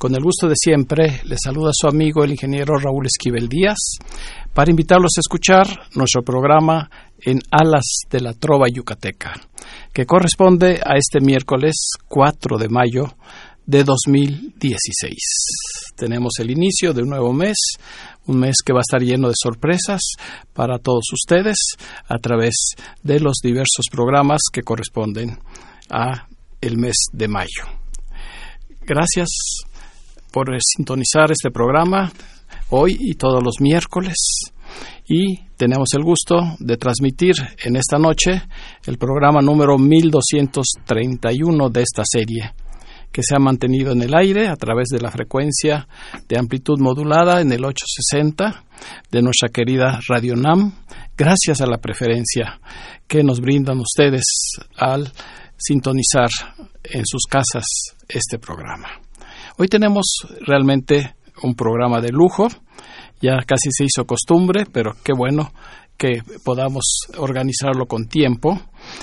Con el gusto de siempre, le saluda su amigo el ingeniero Raúl Esquivel Díaz para invitarlos a escuchar nuestro programa en Alas de la Trova Yucateca, que corresponde a este miércoles 4 de mayo de 2016. Tenemos el inicio de un nuevo mes, un mes que va a estar lleno de sorpresas para todos ustedes a través de los diversos programas que corresponden a el mes de mayo. Gracias por sintonizar este programa hoy y todos los miércoles y tenemos el gusto de transmitir en esta noche el programa número 1231 de esta serie que se ha mantenido en el aire a través de la frecuencia de amplitud modulada en el 860 de nuestra querida Radio NAM, gracias a la preferencia que nos brindan ustedes al sintonizar en sus casas este programa. Hoy tenemos realmente un programa de lujo, ya casi se hizo costumbre, pero qué bueno que podamos organizarlo con tiempo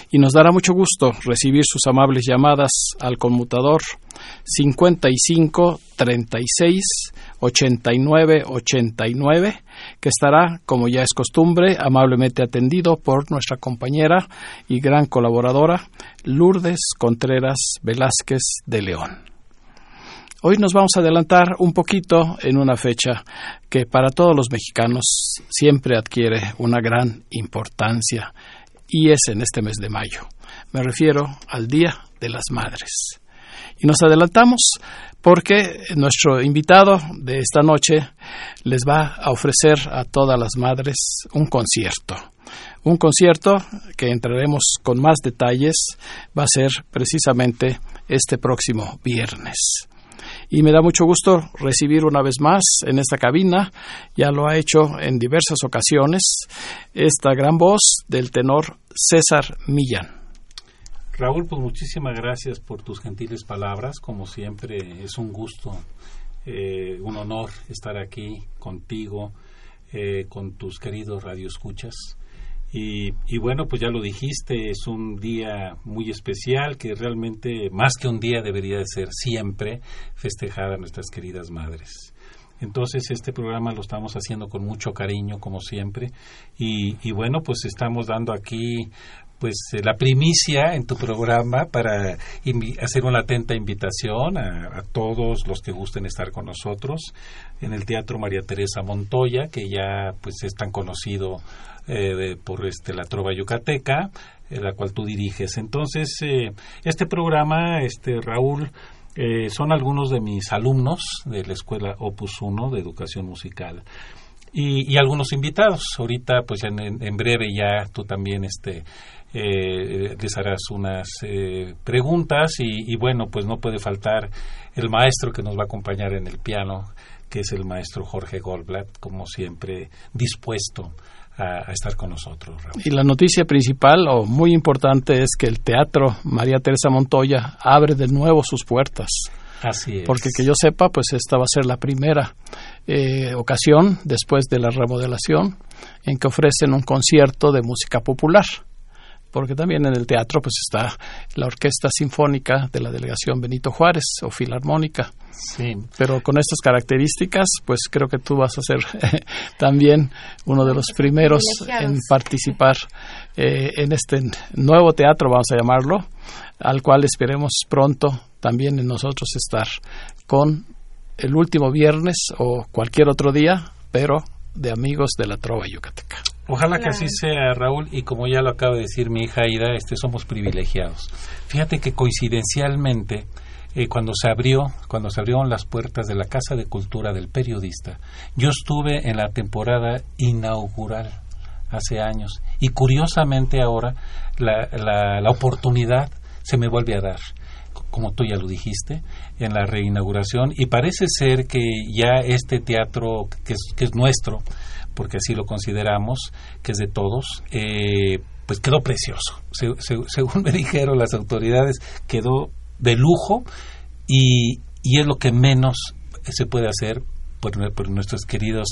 y nos dará mucho gusto recibir sus amables llamadas al conmutador 55 36 89 89 que estará, como ya es costumbre, amablemente atendido por nuestra compañera y gran colaboradora Lourdes Contreras Velázquez de León. Hoy nos vamos a adelantar un poquito en una fecha que para todos los mexicanos siempre adquiere una gran importancia y es en este mes de mayo. Me refiero al Día de las Madres. Y nos adelantamos porque nuestro invitado de esta noche les va a ofrecer a todas las madres un concierto. Un concierto que entraremos con más detalles va a ser precisamente este próximo viernes y me da mucho gusto recibir una vez más en esta cabina, ya lo ha hecho en diversas ocasiones, esta gran voz del tenor César Millán. Raúl, pues muchísimas gracias por tus gentiles palabras, como siempre es un gusto, eh, un honor estar aquí contigo, eh, con tus queridos radioescuchas. Y, bueno, pues ya lo dijiste, es un día muy especial que realmente más que un día debería de ser siempre festejar a nuestras queridas madres. Entonces este programa lo estamos haciendo con mucho cariño, como siempre. Y bueno, pues estamos dando aquí pues eh, la primicia en tu programa para hacer una atenta invitación a, a, todos los que gusten estar con nosotros en el Teatro María Teresa Montoya, que ya pues es tan conocido eh, por este, la Trova Yucateca, eh, la cual tú diriges. Entonces, eh, este programa, este Raúl, son algunos de mis alumnos de la Escuela Opus 1 de Educación Musical. Y, algunos invitados. Ahorita, pues en, en breve ya tú también este, les harás unas preguntas y, y, bueno, pues no puede faltar el maestro que nos va a acompañar en el piano, que es el maestro Jorge Goldblatt, como siempre, dispuesto a, estar con nosotros. Y la noticia principal o muy importante es que el Teatro María Teresa Montoya abre de nuevo sus puertas. Así es. Porque que yo sepa, pues esta va a ser la primera eh, ocasión después de la remodelación en que ofrecen un concierto de música popular porque también en el teatro pues está la Orquesta Sinfónica de la Delegación Benito Juárez o Filarmónica. Sí. Pero con estas características, pues creo que tú vas a ser también uno de los primeros en participar eh, en este nuevo teatro, vamos a llamarlo, al cual esperemos pronto también en nosotros estar con el último viernes o cualquier otro día, pero de amigos de la Trova Yucateca. Ojalá que así sea, Raúl, y como ya lo acaba de decir mi hija Aida, este, somos privilegiados. Fíjate que coincidencialmente, eh, cuando se abrió, cuando se abrieron las puertas de la Casa de Cultura del Periodista, yo estuve en la temporada inaugural hace años, y curiosamente ahora la, la, la oportunidad se me vuelve a dar como tú ya lo dijiste, en la reinauguración y parece ser que ya este teatro que es, que es nuestro, porque así lo consideramos, que es de todos, eh, pues quedó precioso. según me dijeron las autoridades, quedó de lujo y, y es lo que menos se puede hacer por, nuestros queridos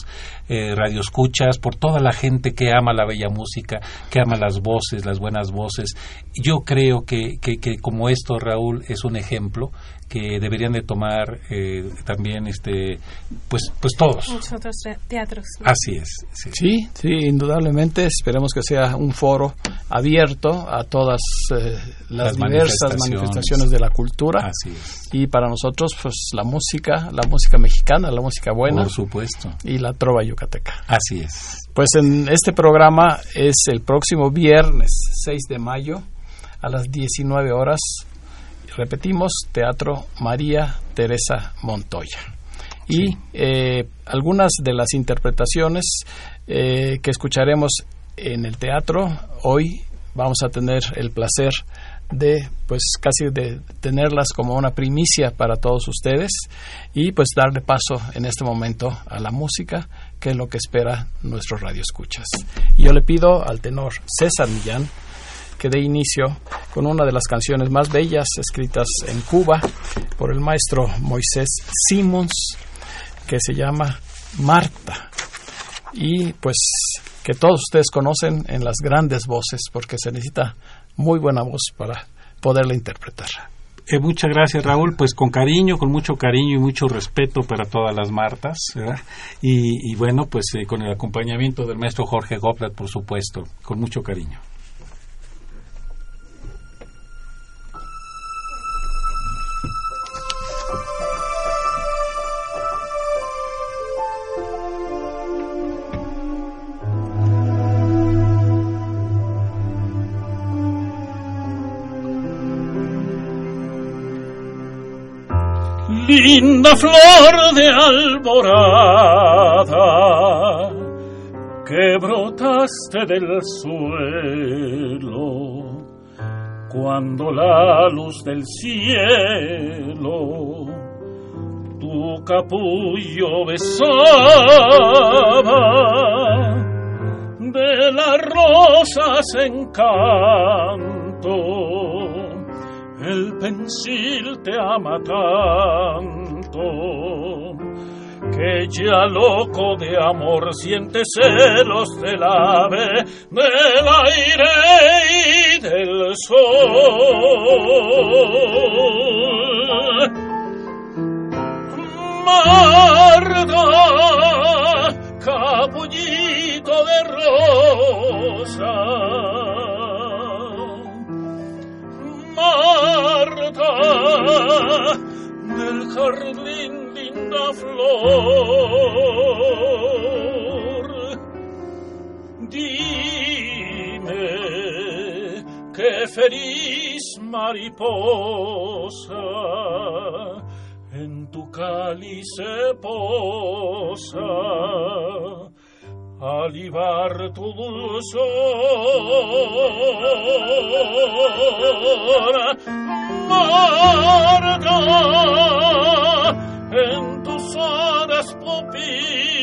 eh, radioescuchas, por toda la gente que ama la bella música, que ama las voces, las buenas voces. Yo creo que, que, que como esto, Raúl, es un ejemplo que deberían de tomar eh, también este pues pues todos muchos otros teatros así es sí. sí. indudablemente esperemos que sea un foro abierto a todas eh, las, diversas manifestaciones. de la cultura así es. y para nosotros pues la música la música mexicana la música buena por supuesto y la trova yucateca así es pues en este programa es el próximo viernes 6 de mayo a las 19 horas repetimos, Teatro María Teresa Montoya. Y eh, algunas de las interpretaciones eh, que escucharemos en el teatro hoy vamos a tener el placer de pues casi de tenerlas como una primicia para todos ustedes y pues darle paso en este momento a la música que es lo que espera nuestros radioescuchas. Y yo le pido al tenor César Millán que dé inicio con una de las canciones más bellas escritas en Cuba por el maestro Moisés Simons, que se llama Marta. Y pues que todos ustedes conocen en las grandes voces, porque se necesita muy buena voz para poderla interpretar. Eh, muchas gracias, Raúl. Pues con cariño, con mucho cariño y mucho respeto para todas las Martas. Y, bueno, pues eh, con el acompañamiento del maestro Jorge Goplat, por supuesto, con mucho cariño. Linda flor de alborada que brotaste del suelo cuando la luz del cielo tu capullo besaba. De las rosas encanto el pensil te ama tanto que ya loco de amor siente celos del ave, del aire y del sol. Marta, capullito de rosa del jardín linda flor. Dime qué feliz mariposa en tu cáliz posa alivar tu dulzor. Marta, en tus horas pupilas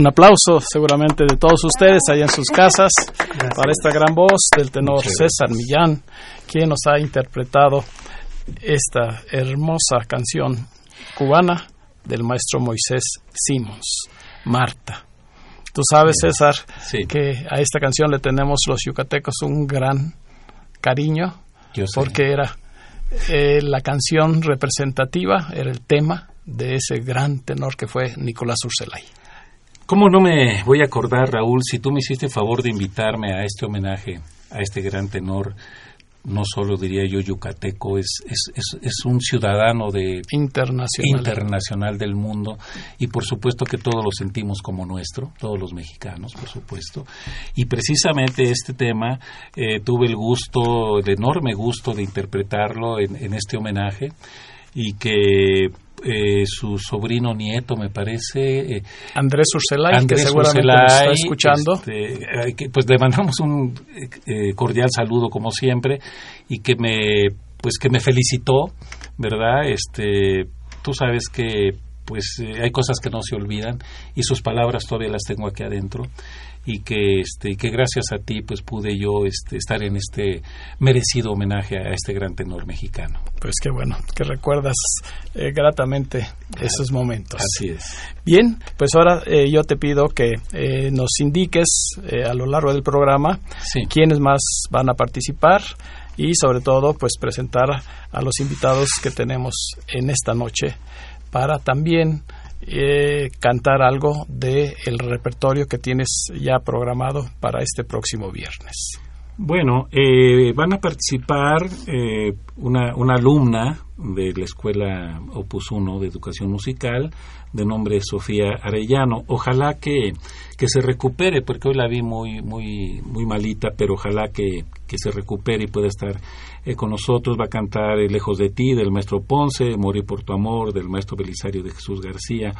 Un aplauso seguramente de todos ustedes allá en sus casas para esta gran voz del tenor César Millán, quien nos ha interpretado esta hermosa canción cubana del maestro Moisés Simons, Marta. Tú sabes, César, que a esta canción le tenemos los yucatecos un gran cariño, porque era eh, la canción representativa era el tema de ese gran tenor que fue Nicolás Urselay. ¿Cómo no me voy a acordar, Raúl, si tú me hiciste favor de invitarme a este homenaje a este gran tenor no solo diría yo yucateco, es, es, es, un ciudadano de internacional. internacional del mundo y por supuesto que todos lo sentimos como nuestro, todos los mexicanos, por supuesto. Y precisamente este tema eh, tuve el gusto, el enorme gusto de interpretarlo en, en este homenaje y que eh, su sobrino nieto, me parece. Eh, Andrés Urselay, que seguramente está escuchando. Este, pues le mandamos un eh, cordial saludo, como siempre, y que me, pues que me felicitó, ¿verdad? Este, tú sabes que pues hay cosas que no se olvidan y sus palabras todavía las tengo aquí adentro y que este que gracias a ti pues pude yo este, estar en este merecido homenaje a este gran tenor mexicano. Pues qué bueno que recuerdas eh, gratamente esos momentos. Así es. Bien, pues ahora eh, yo te pido que eh, nos indiques a lo largo del programa quiénes más van a participar y sobre todo pues presentar a los invitados que tenemos en esta noche para también eh, cantar algo del el repertorio que tienes ya programado para este próximo viernes. Bueno, eh, van a participar eh, una, una, alumna de la Escuela Opus 1 de Educación Musical, de nombre Sofía Arellano. Ojalá que, que se recupere, porque hoy la vi muy, muy, muy malita, pero ojalá que, que se recupere y pueda estar eh, con nosotros. Va a cantar Lejos de ti del maestro Ponce, Morir por tu amor del maestro Belisario de Jesús García.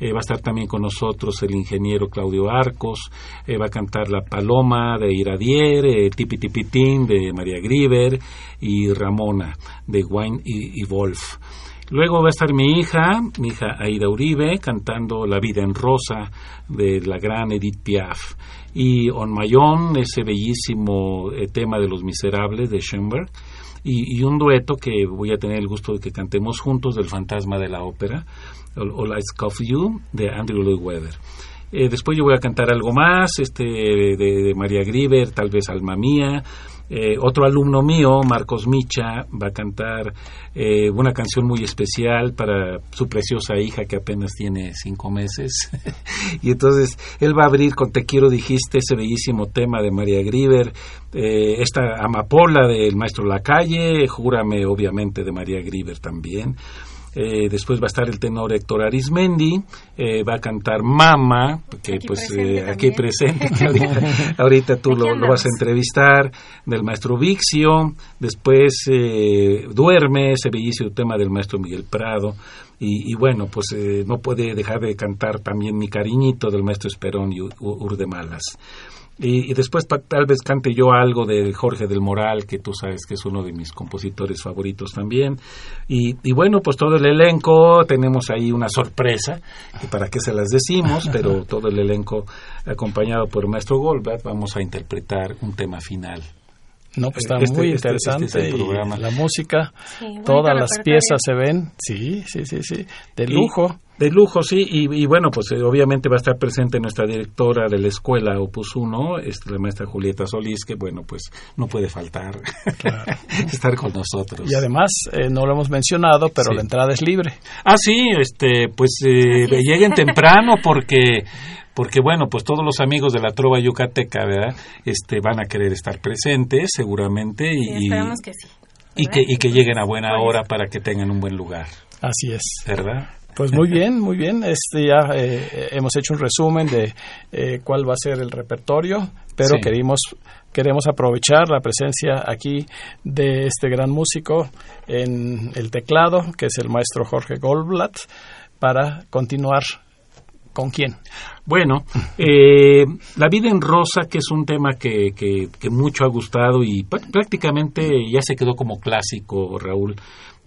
Eh, va a estar también con nosotros el ingeniero Claudio Arcos. Eh, va a cantar La Paloma de Iradier, Tipi Tipitín de María Griver y Ramona de Wine y Wolf. Luego va a estar mi hija, mi hija Aida Uribe, cantando La vida en rosa de la gran Edith Piaf. Y On Mayón, ese bellísimo eh, tema de Los Miserables de Schoenberg. Y, un dueto que voy a tener el gusto de que cantemos juntos del Fantasma de la Ópera, All, I of You, de Andrew Lloyd Webber. Eh, después yo voy a cantar algo más, este, de, de María Grieber, tal vez Alma Mía, eh, otro alumno mío, Marcos Micha, va a cantar eh, una canción muy especial para su preciosa hija que apenas tiene cinco meses. y entonces él va a abrir con Te quiero dijiste ese bellísimo tema de María Grieber, eh, esta amapola del maestro Lacalle, Júrame obviamente de María Grieber también. Eh, después va a estar el tenor Héctor Arismendi, eh, va a cantar Mama, que aquí pues presente eh, aquí presente, ahorita, tú lo, vas a entrevistar, del maestro Vixio, después Duerme, ese bellísimo tema del maestro Miguel Prado, y, bueno, pues no puede dejar de cantar también Mi Cariñito del maestro Esperón y Urdemalas. Y, después tal vez cante yo algo de Jorge del Moral, que tú sabes que es uno de mis compositores favoritos también. Y, y bueno, pues todo el elenco, tenemos ahí una sorpresa, que para qué se las decimos, pero todo el elenco acompañado por el maestro Goldberg, vamos a interpretar un tema final. No, pues está este, muy este, este interesante el la música, todas las piezas se ven, sí, sí, sí, sí, de lujo. De lujo, sí, y, bueno, pues eh, obviamente va a estar presente nuestra directora de la escuela Opus 1, este, la maestra Julieta Solís, que bueno, pues no puede faltar estar con nosotros. Y además, eh, no lo hemos mencionado, pero la entrada es libre. Ah, sí, este, pues eh, lleguen temprano porque porque bueno, pues todos los amigos de la trova yucateca, ¿verdad? Este van a querer estar presentes seguramente y, esperamos que sí. Y que, y que lleguen a buena hora para que tengan un buen lugar. Así es. ¿Verdad? Pues muy bien, muy bien. Este ya eh, hemos hecho un resumen de eh, cuál va a ser el repertorio, pero queremos queremos aprovechar la presencia aquí de este gran músico en el teclado, que es el maestro Jorge Goldblatt, para continuar ¿Con quién? Bueno, eh, La vida en rosa, que es un tema que, que, mucho ha gustado y prácticamente ya se quedó como clásico, Raúl.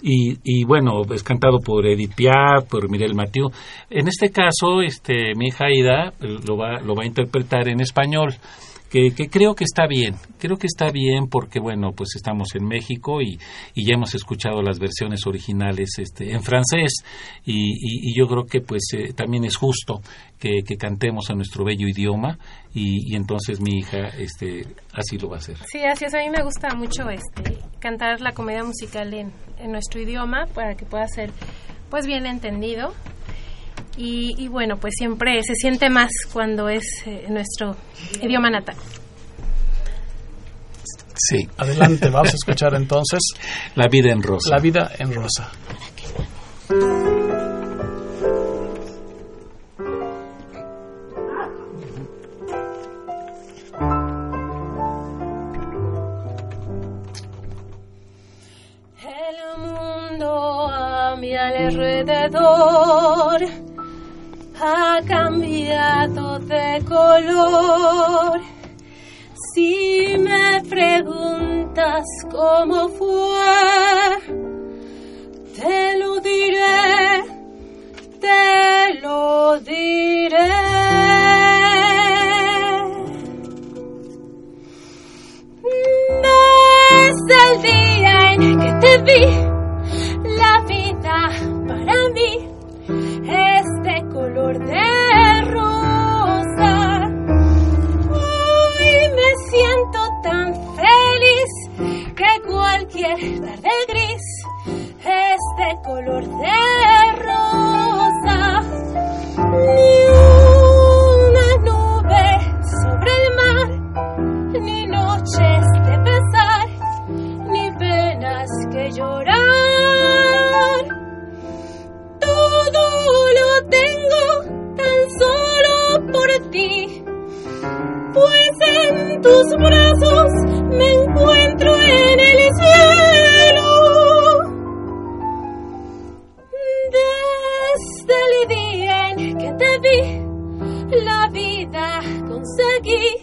Y, y, bueno, es cantado por Edith Piaf, por Mirel Mathieu. En este caso, este, mi hija Ida lo va, lo va a interpretar en español que, creo que está bien, creo que está bien porque bueno, pues estamos en México y, ya hemos escuchado las versiones originales este, en francés y, yo creo que pues eh, también es justo que, cantemos en nuestro bello idioma y, entonces mi hija este, así lo va a hacer. Sí, así es, a mí me gusta mucho este, cantar la comedia musical en, en nuestro idioma para que pueda ser pues bien entendido y, bueno, pues siempre se siente más cuando es eh, nuestro idioma natal. Sí. Adelante, vamos a escuchar entonces. La vida en rosa. La vida en rosa. El mundo a mi alrededor ha cambiado de color. Si me preguntas cómo fue, te lo diré, te lo diré. Desde el día en que te vi, la vida este color de rosa. Ni una nube sobre el mar, ni noches de pesar, ni penas que llorar. tengo tan solo por ti, pues en tus brazos me encuentro you.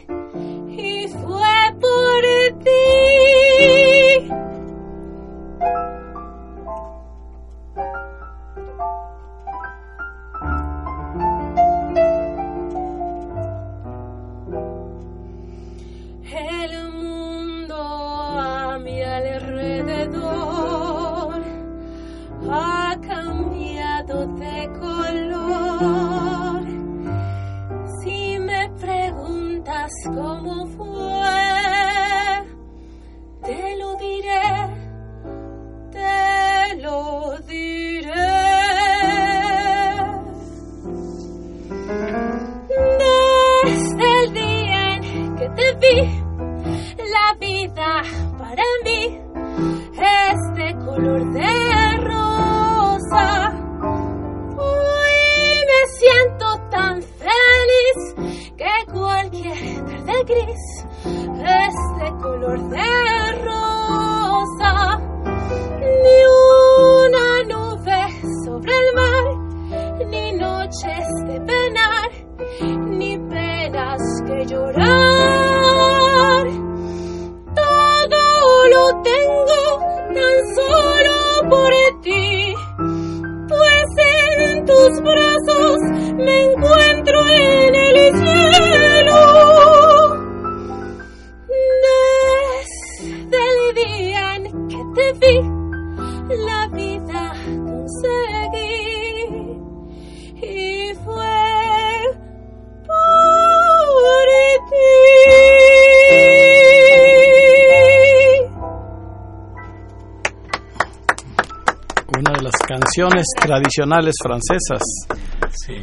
Tradicionales francesas,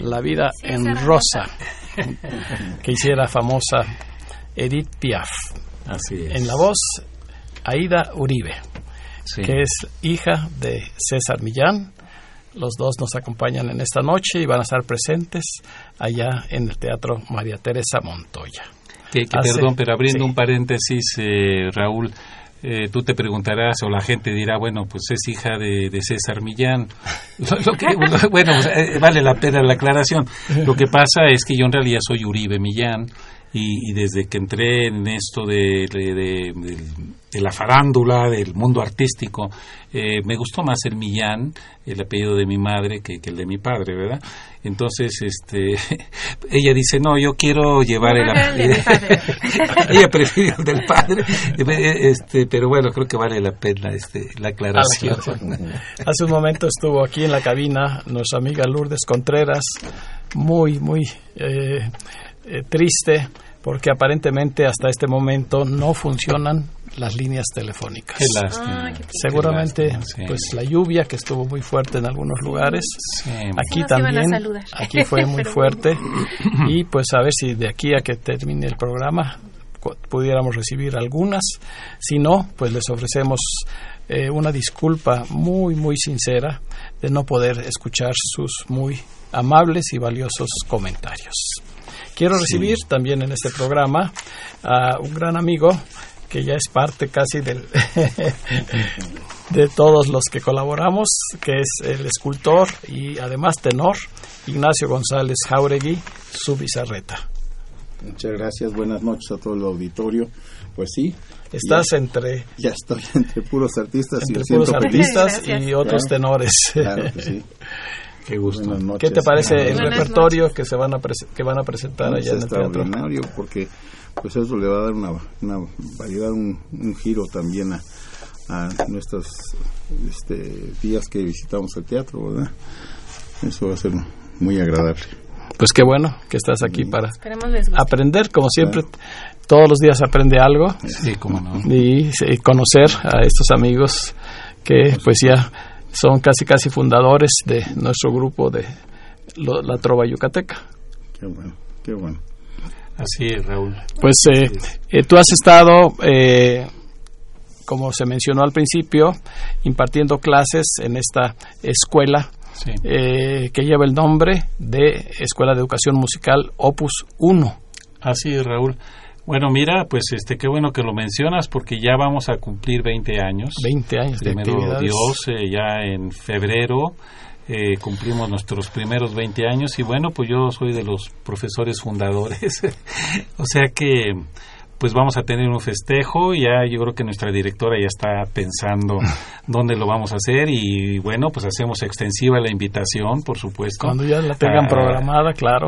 La vida en rosa, que hiciera famosa Edith Piaf. En la voz, Aida Uribe, que es hija de César Millán. Los dos nos acompañan en esta noche y van a estar presentes allá en el Teatro María Teresa Montoya. Que, perdón, pero abriendo un paréntesis, eh, Raúl, eh, tú te preguntarás o la gente dirá, bueno, pues es hija de, César Millán. bueno, pues, eh, vale la pena la aclaración. Lo que pasa es que yo en realidad soy Uribe Millán y, desde que entré en esto de, de, la farándula, del mundo artístico, eh, me gustó más el Millán, el apellido de mi madre, que, el de mi padre, ¿verdad? Entonces, este, ella dice, no, yo quiero llevar el apellido. ella prefiere el del padre, este, pero bueno, creo que vale la pena este, la aclaración. Hace un momento estuvo aquí en la cabina nuestra amiga Lourdes Contreras, muy, muy... Eh, eh, triste porque aparentemente hasta este momento no funcionan las líneas telefónicas. Seguramente, pues la lluvia que estuvo muy fuerte en algunos lugares, aquí también, aquí fue muy fuerte. y pues a ver si de aquí a que termine el programa pudiéramos recibir algunas. Si no, pues les ofrecemos eh, una disculpa muy, muy sincera de no poder escuchar sus muy amables y valiosos comentarios. Quiero recibir también en este programa a un gran amigo que ya es parte casi del de todos los que colaboramos, que es el escultor y además tenor Ignacio González Jauregui, su bizarreta. Muchas gracias, buenas noches a todo el auditorio. Pues sí. Estás entre... Ya estoy entre puros artistas entre puros artistas y otros tenores. Claro que sí. Qué gusto. ¿Qué te parece el repertorio que se van a que van a presentar allá en el teatro? extraordinario porque pues eso le va a dar una, una variedad, un, giro también a, a nuestros este, días que visitamos el teatro, ¿verdad? Eso va a ser muy agradable. Pues qué bueno que estás aquí para aprender, como siempre. Todos los días aprende algo. Sí, cómo no. Y, y conocer a estos amigos que pues ya son casi casi fundadores de nuestro grupo de la Trova Yucateca. Qué bueno, qué bueno. Así es, Raúl. Pues eh, eh, tú has estado, eh, como se mencionó al principio, impartiendo clases en esta escuela que lleva el nombre de Escuela de Educación Musical Opus 1. Así es, Raúl. Bueno, mira, pues este qué bueno que lo mencionas porque ya vamos a cumplir 20 años. 20 años de Primero Dios, eh, ya en febrero eh, cumplimos nuestros primeros 20 años y bueno, pues yo soy de los profesores fundadores. o sea que pues vamos a tener un festejo, ya yo creo que nuestra directora ya está pensando dónde lo vamos a hacer y bueno, pues hacemos extensiva la invitación, por supuesto. Cuando ya la tengan programada, claro.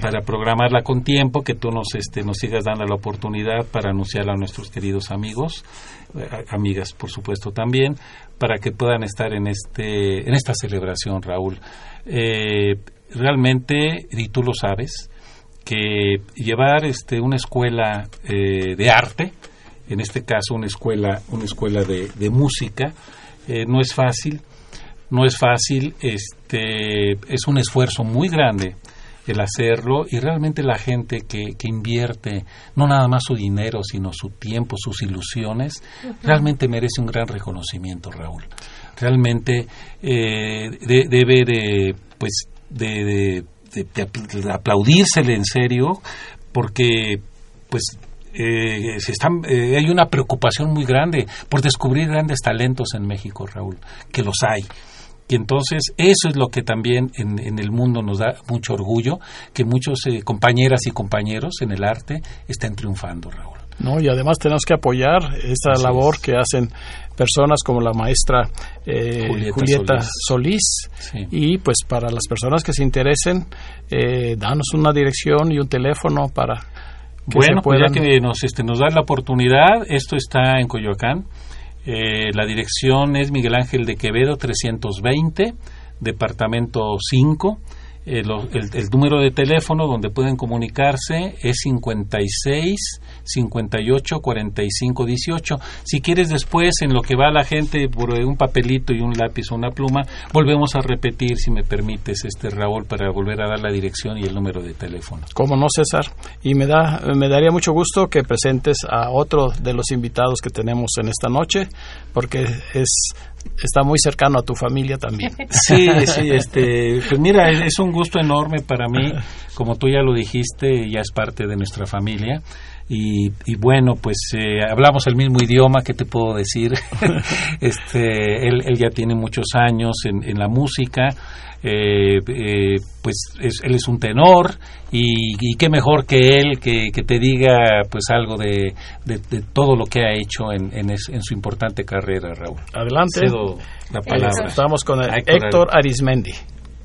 Para programarla con tiempo, que tú nos, este, nos sigas dando la oportunidad para anunciarla a nuestros queridos amigos, eh, amigas, por supuesto también, para que puedan estar en, este, en esta celebración, Raúl. Eh, realmente, y tú lo sabes, que llevar este, una escuela eh, de arte, en este caso una escuela, una escuela de, música, eh, no es fácil, no es fácil, este, es un esfuerzo muy grande el hacerlo y realmente la gente que, que invierte no nada más su dinero, sino su tiempo, sus ilusiones, realmente merece un gran reconocimiento, Raúl. Realmente eh, debe de, pues, de de, aplaudírsele en serio, porque pues eh, se están, eh, hay una preocupación muy grande por descubrir grandes talentos en México, Raúl, que los hay. Y entonces eso es lo que también en, el mundo nos da mucho orgullo, que muchos eh, compañeras y compañeros en el arte estén triunfando, Raúl. No, y además tenemos que apoyar esta labor que hacen personas como la maestra eh, Julieta, Solís, y pues para las personas que se interesen, eh, danos una dirección y un teléfono para que bueno, pues ya que nos, este, nos da la oportunidad, esto está en Coyoacán, eh, la dirección es Miguel Ángel de Quevedo 320, departamento 5, el, el, número de teléfono donde pueden comunicarse es 56 58 45 18. Si quieres después, en lo que va la gente por un papelito y un lápiz o una pluma, volvemos a repetir, si me permites, este Raúl, para volver a dar la dirección y el número de teléfono. Cómo no, César. Y me da, me daría mucho gusto que presentes a otro de los invitados que tenemos en esta noche, porque es está muy cercano a tu familia también. Sí, sí, este, pues mira, es un gusto enorme para mí, como tú ya lo dijiste, ya es parte de nuestra familia. y, bueno, pues eh, hablamos el mismo idioma, ¿qué te puedo decir? este, él, él, ya tiene muchos años en, en la música, eh, eh, pues él es un tenor y, qué mejor que él que, te diga pues algo de, todo lo que ha hecho en, en, su importante carrera, Raúl. Adelante. la palabra. Estamos con Héctor, Arismendi.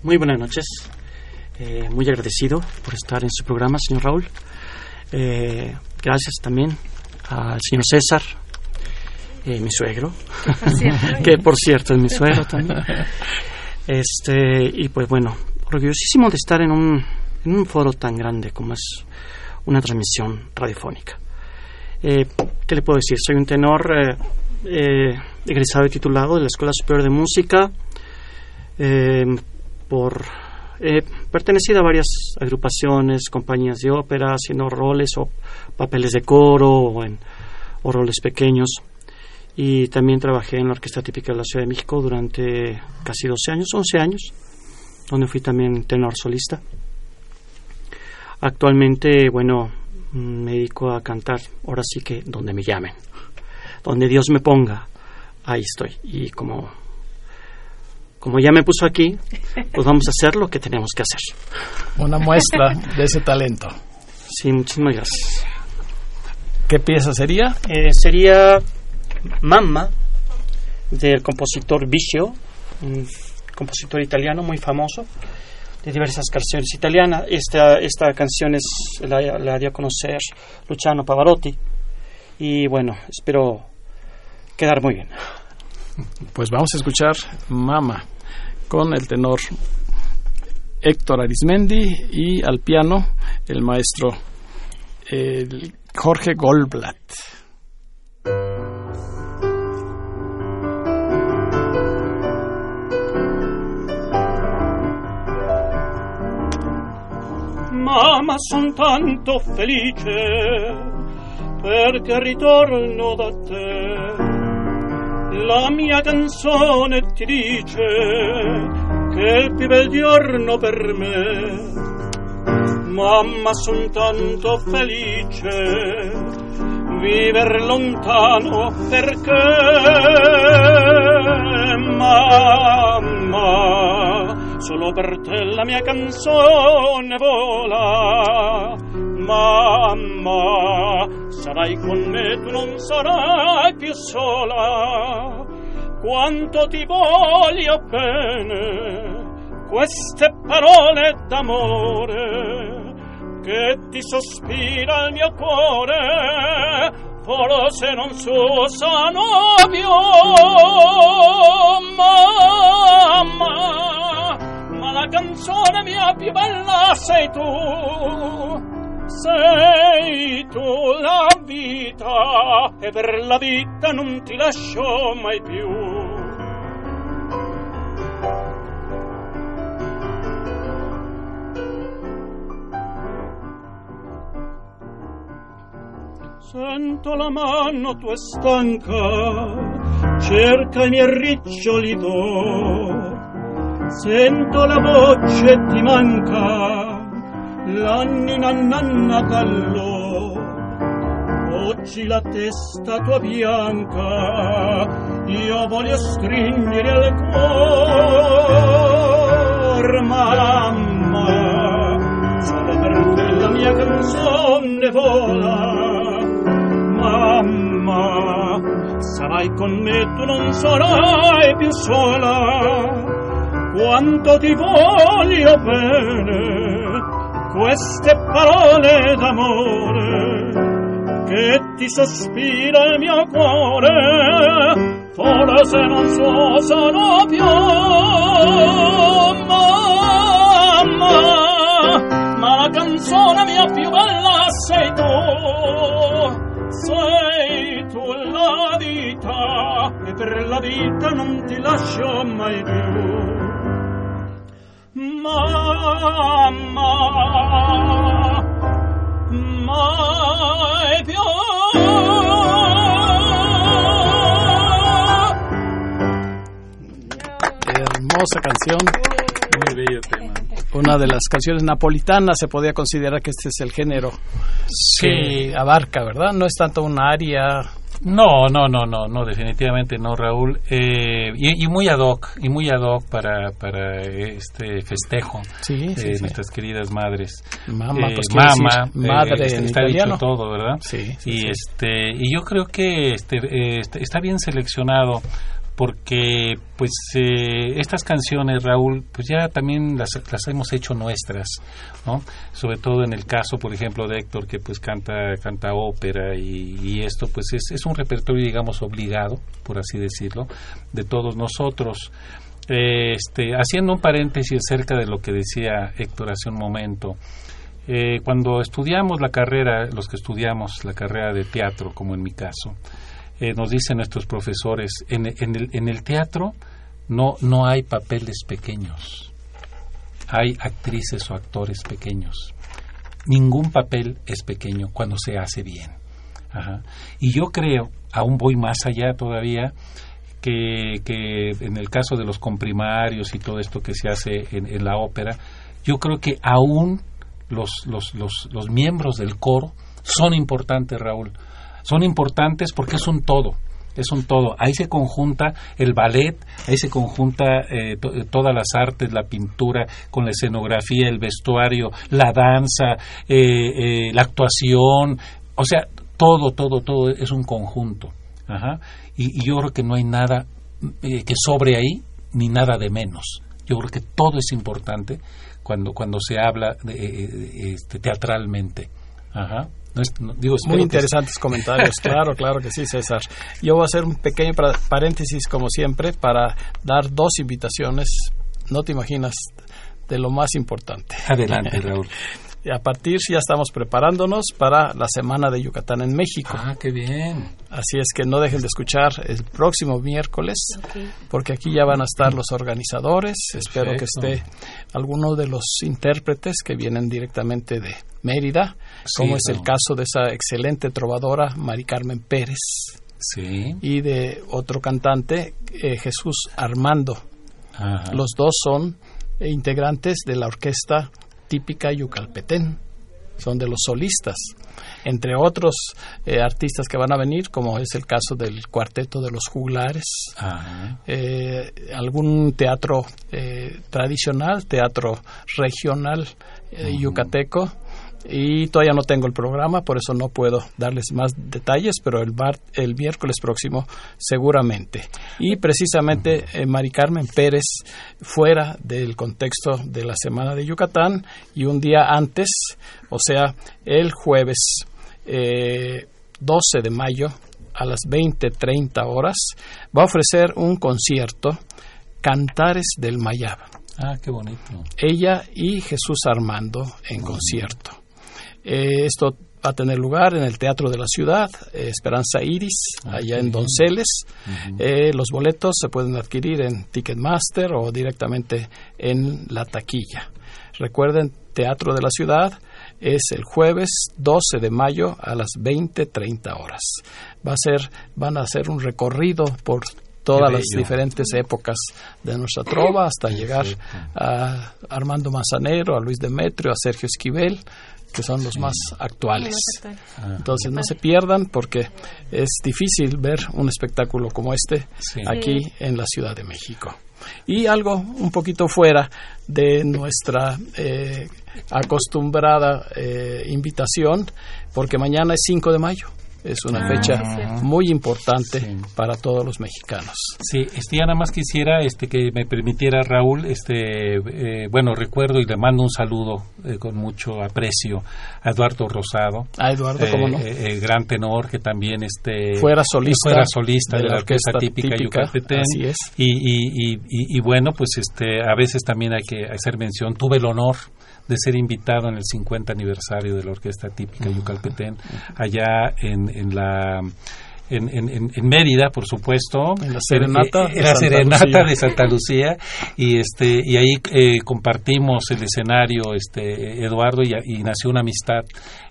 Muy buenas noches. Eh, muy agradecido por estar en su programa, señor Raúl. Eh, gracias también al señor César, eh, mi suegro, que por cierto es mi suegro también. Este, y pues bueno, orgullosísimo de estar en un, en un foro tan grande como es una transmisión radiofónica. Eh, ¿Qué le puedo decir? Soy un tenor eh, eh, egresado y titulado de la Escuela Superior de Música, por pertenecido a varias agrupaciones, compañías de ópera, haciendo roles o papeles de coro o, en, o roles pequeños y también trabajé en la Orquesta Típica de la Ciudad de México durante casi 12 años, 11 años, donde fui también tenor solista. Actualmente, bueno, me dedico a cantar, ahora sí que donde me llamen, donde Dios me ponga, ahí estoy. Y como, como ya me puso aquí, pues vamos a hacer lo que tenemos que hacer. Una muestra de ese talento. Sí, muchísimas gracias. ¿Qué pieza sería? Eh, sería Mamma del compositor Vicio, un compositor italiano muy famoso de diversas canciones italianas. Esta, esta canción es, la, la dio a conocer Luciano Pavarotti y bueno, espero quedar muy bien. Pues vamos a escuchar Mama con el tenor Héctor Arismendi y al piano el maestro Jorge Goldblatt. Mamma son tanto felice perché ritorno da te. La mia canzone ti dice che è il più bel giorno per me. Mamma son tanto felice viver lontano perché mamma solo per te la mia canzone vola. Mamma, sarai con me, tu non sarai più sola. Quanto ti voglio bene, queste parole d'amore che ti sospira il mio cuore, forse non s'usano più. Mamma, la canzone mia più bella sei tu, sei tu la vita e per la vita non ti lascio mai più. Sento la mano tua stanca, cerca i miei riccioli d'oro, sento la voce ti manca l'annina nanna callo. Oggi la testa tua bianca io voglio stringere al cuore mamma solo per te la mia canzone vola. Mamma sarai con me tu non sarai più sola quanto ti voglio bene queste parole d'amore che ti sospira il mio cuore forse non so sono più mamma ma la canzone mia più bella sei tu sei tu la vita e per la vita non ti lascio mai più mamma più hermosa canción Muy bello tema. Una de las canciones napolitanas se podía considerar que este es el género que abarca, ¿verdad? No es tanto un área no, no, no, no, no, definitivamente no, Raúl. Eh, y, muy ad hoc, y muy ad hoc para, para este festejo de nuestras queridas madres. Mamá, pues eh, mamá, eh, madre este, está dicho todo, ¿verdad? Sí. y este, y yo creo que este, este está bien seleccionado porque pues eh, estas canciones Raúl pues ya también las, las hemos hecho nuestras no sobre todo en el caso por ejemplo de Héctor que pues canta canta ópera y, esto pues es, es un repertorio digamos obligado por así decirlo de todos nosotros. Este haciendo un paréntesis acerca de lo que decía Héctor hace un momento eh, cuando estudiamos la carrera los que estudiamos la carrera de teatro como en mi caso eh, nos dicen nuestros profesores, en, el, en el teatro no, no hay papeles pequeños, hay actrices o actores pequeños. Ningún papel es pequeño cuando se hace bien. Y yo creo, aún voy más allá todavía, que, que, en el caso de los comprimarios y todo esto que se hace en, en la ópera, yo creo que aún los, los, los, los miembros del coro son importantes, Raúl son importantes porque es un todo es un todo. Ahí se conjunta el ballet, ahí se conjunta eh, eh, todas las artes, la pintura, con la escenografía, el vestuario, la danza, eh, la actuación, o sea, todo, todo, todo es un conjunto. Ajá. Y, yo creo que no hay nada que sobre ahí, ni nada de menos. Yo creo que todo es importante cuando, cuando se habla de, este, teatralmente. Ajá digo, Muy interesantes comentarios, claro, claro que sí, César. Yo voy a hacer un pequeño paréntesis, como siempre, para dar dos invitaciones, no te imaginas, de lo más importante. Adelante, Raúl. Y a partir ya estamos preparándonos para la Semana de Yucatán en México. Ah, qué bien. Así es que no dejen de escuchar el próximo miércoles, porque aquí ya van a estar los organizadores. Espero que esté alguno de los intérpretes que vienen directamente de Mérida, como es el caso de esa excelente trovadora Mari Carmen Pérez. Sí. Y de otro cantante, eh, Jesús Armando. Los dos son integrantes de la orquesta típica yucalpetén, son de los solistas, entre otros eh, artistas que van a venir, como es el caso del cuarteto de los juglares, eh, algún teatro eh, tradicional, teatro regional yucateco, y todavía no tengo el programa, por eso no puedo darles más detalles, pero el, bar, el miércoles próximo seguramente. Y precisamente eh, Mari Carmen Pérez, fuera del contexto de la Semana de Yucatán, y un día antes, o sea, el jueves 12 eh, de mayo a las 20.30 horas, va a ofrecer un concierto, Cantares del Mayab. Ah, qué bonito. Ella y Jesús Armando en concierto. Eh, esto va a tener lugar en el Teatro de la Ciudad, eh, Esperanza Iris, ah, allá en Donceles. Eh, los boletos se pueden adquirir en Ticketmaster o directamente en la taquilla. Recuerden, Teatro de la Ciudad es el jueves 12 de mayo a las 20:30 horas. Va a ser, van a hacer un recorrido por todas las diferentes épocas de nuestra trova hasta llegar a Armando Manzanero, a Luis Demetrio, a Sergio Esquivel, que son los más actuales. Ah. Entonces no se pierdan porque es difícil ver un espectáculo como este aquí en la Ciudad de México. Y algo un poquito fuera de nuestra eh, acostumbrada eh, invitación, porque mañana es 5 de mayo es una fecha ah. muy importante para todos los mexicanos. Sí, este, ya nada más quisiera este, que me permitiera Raúl, este, eh, bueno, recuerdo y le mando un saludo eh, con mucho aprecio a Eduardo Rosado. A Eduardo, cómo no. Eh, gran tenor que también este, fuera solista, fuera solista de, la orquesta, típica, típica Así es. Y, y, y, y, bueno, pues este, a veces también hay que hacer mención, tuve el honor de ser invitado en el 50 aniversario de la Orquesta Típica Yucalpetén, allá en, en la en, en, en Mérida, por supuesto. En la Serenata. En, la Serenata de Santa Lucía. Y, este, y ahí eh, compartimos el escenario, este, Eduardo, y, y nació una amistad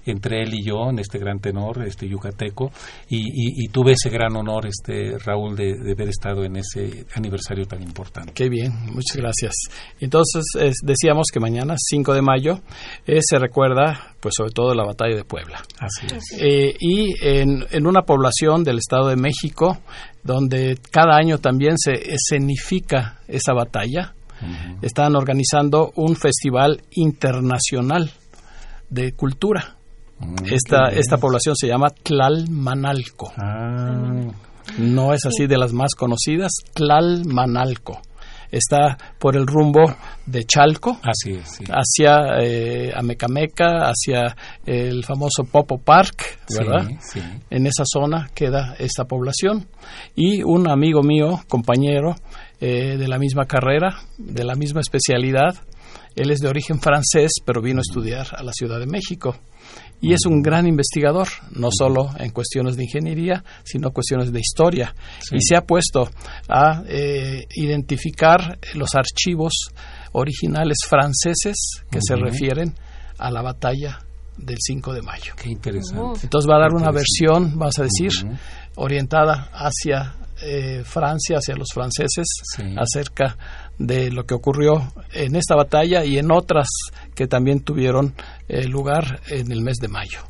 entre él y yo en este gran tenor este yucateco y, y, tuve ese gran honor este Raúl de, de, haber estado en ese aniversario tan importante. Qué bien muchas gracias. Entonces decíamos que mañana 5 de mayo eh, se recuerda pues sobre todo la batalla de Puebla. Así es. Eh, y en, en una población del Estado de México donde cada año también se escenifica esa batalla están organizando un festival internacional de cultura esta, esta población se llama Tlalmanalco. Ah. No es así de las más conocidas, Tlalmanalco. Está por el rumbo de Chalco, así es, hacia eh, Amecameca, hacia el famoso Popo Park, ¿verdad? Sí, en esa zona queda esta población. Y un amigo mío, compañero eh, de la misma carrera, de la misma especialidad, él es de origen francés, pero vino a estudiar a la Ciudad de México y es un gran investigador, no solo en cuestiones de ingeniería, sino cuestiones de historia. Y se ha puesto a eh, identificar los archivos originales franceses que se refieren a la batalla del 5 de mayo. Qué interesante. Entonces va a dar una versión, vas a decir, orientada hacia eh, Francia, hacia los franceses, acerca de lo que ocurrió en esta batalla y en otras que también tuvieron eh, lugar en el mes de mayo.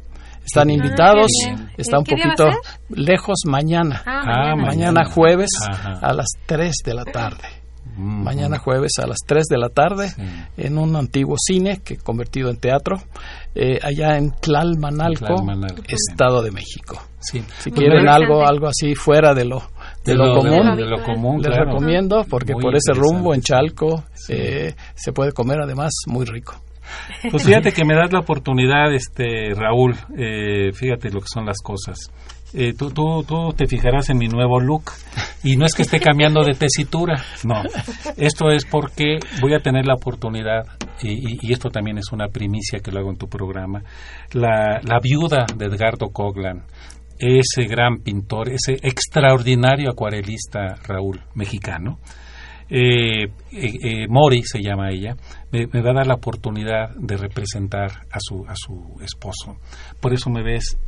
Están invitados, está un poquito lejos mañana, ah, mañana. jueves a las 3 de la tarde. Mañana jueves a las 3 de la tarde en un antiguo cine que convertido en teatro eh, allá en Tlalmanalco, Estado de México. Si quieren algo algo así fuera de lo de, lo, común, de, lo común les recomiendo porque por ese rumbo en Chalco eh, se puede comer además muy rico. Pues fíjate que me das la oportunidad, este Raúl, eh, fíjate lo que son las cosas. Eh, tú, tú, tú te fijarás en mi nuevo look y no es que esté cambiando de tesitura, no. Esto es porque voy a tener la oportunidad, y, y, esto también es una primicia que lo hago en tu programa, la, la viuda de Edgardo Coglan, ese gran pintor, ese extraordinario acuarelista Raúl, mexicano. Eh, eh, eh, Mori se llama ella, me, va a dar la oportunidad de representar a su, a su esposo. Por eso me ves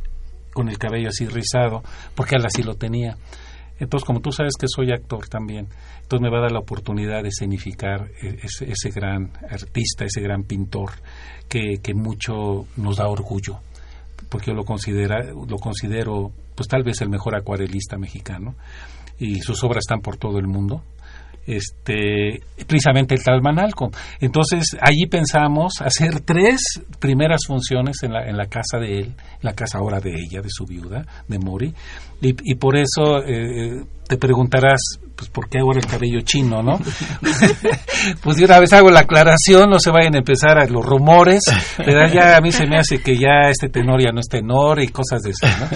con el cabello así rizado, porque él así lo tenía. Entonces, como tú sabes que soy actor también, entonces me va a dar la oportunidad de escenificar ese, ese gran artista, ese gran pintor que, que mucho nos da orgullo porque yo lo, considera, lo considero pues tal vez el mejor acuarelista mexicano y sus obras están por todo el mundo este precisamente el Talmanalco. Entonces allí pensamos hacer tres primeras funciones en la, en la casa de él, la casa ahora de ella, de su viuda, de Mori, y, por eso eh, te preguntarás, pues, ¿por qué ahora el cabello chino, no? pues de una vez hago la aclaración, no se vayan a empezar a los rumores, pero ya a mí se me hace que ya este tenor ya no es tenor y cosas de eso, ¿no?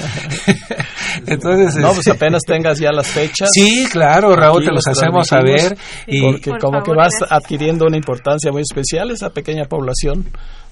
Entonces, no, pues apenas tengas ya las fechas. Sí, claro, Raúl, te los hacemos saber. Y porque como que vas adquiriendo una importancia muy especial esa pequeña población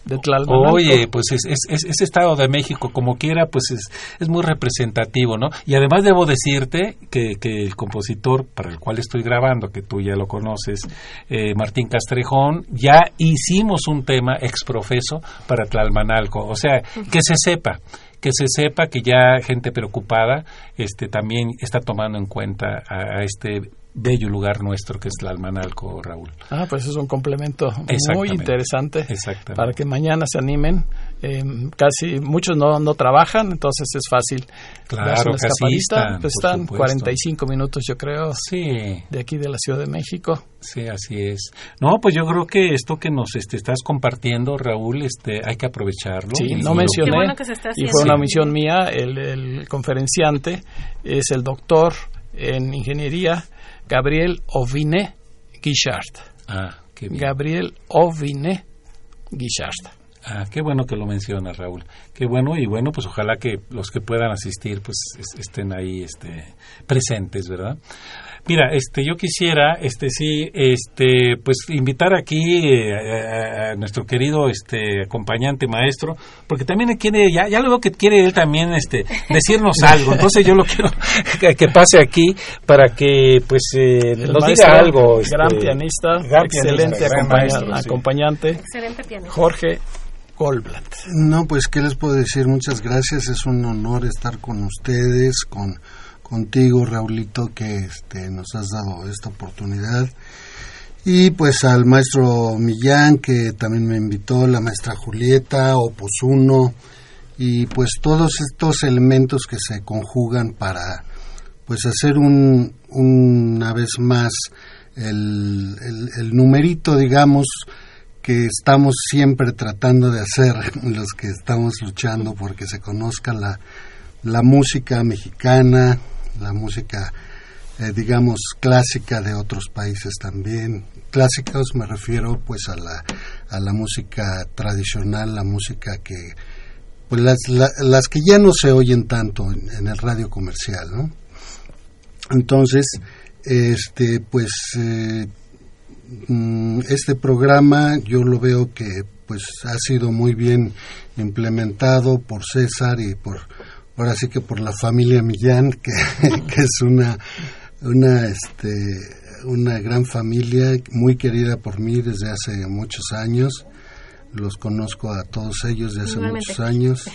de Oye, pues es, es, ese Estado de México, como quiera, pues es, es muy representativo, ¿no? Y además debo decirte que, que, el compositor para el cual estoy grabando, que tú ya lo conoces, eh, Martín Castrejón, ya hicimos un tema exprofeso para Tlalmanalco. O sea, que se sepa que se sepa que ya gente preocupada este también está tomando en cuenta a este bello lugar nuestro que es el Almanalco, Raúl. Ah, pues es un complemento muy interesante para que mañana se animen. Eh, casi muchos no, no trabajan, entonces es fácil. Claro, casi están, pues están 45 minutos, yo creo, sí. de aquí de la Ciudad de México. Sí, así es. No, pues yo creo que esto que nos este, estás compartiendo, Raúl, este, hay que aprovecharlo. Sí, no mencioné, y fue una misión mía, el, el conferenciante es el doctor en ingeniería Gabriel Ovine Guichard. Ah, qué bien. Gabriel Ovine Guichard. Ah, qué bueno que lo mencionas, Raúl. Qué bueno y bueno, pues ojalá que los que puedan asistir pues estén ahí este, presentes, ¿verdad? Mira, este, yo quisiera, este, sí, este, pues invitar aquí eh, a, nuestro querido, este, acompañante maestro, porque también quiere, ya, ya lo veo que quiere él también, este, decirnos algo. Entonces yo lo quiero que, pase aquí para que, pues, eh, nos diga algo. gran este, pianista, excelente acompañante, excelente pianista. Jorge Goldblatt. No, pues, ¿qué les puedo decir? Muchas gracias. Es un honor estar con ustedes, con contigo, Raulito, que este, nos has dado esta oportunidad. Y pues al maestro Millán, que también me invitó, la maestra Julieta, Opus Uno, y pues todos estos elementos que se conjugan para pues hacer un, una vez más el, el numerito, digamos, que estamos siempre tratando de hacer los que estamos luchando porque se conozca la, la música mexicana, la música, eh, digamos, clásica de otros países también. Clásicos me refiero pues a la, a la música tradicional, la música que, pues las, las que ya no se oyen tanto en, el radio comercial, ¿no? Entonces, este, pues, eh, mm, este programa yo lo veo que pues ha sido muy bien implementado por César y por ahora sí que por la familia Millán, que, que es una, una, este, una gran familia muy querida por mí desde hace muchos años. Los conozco a todos ellos desde hace muchos años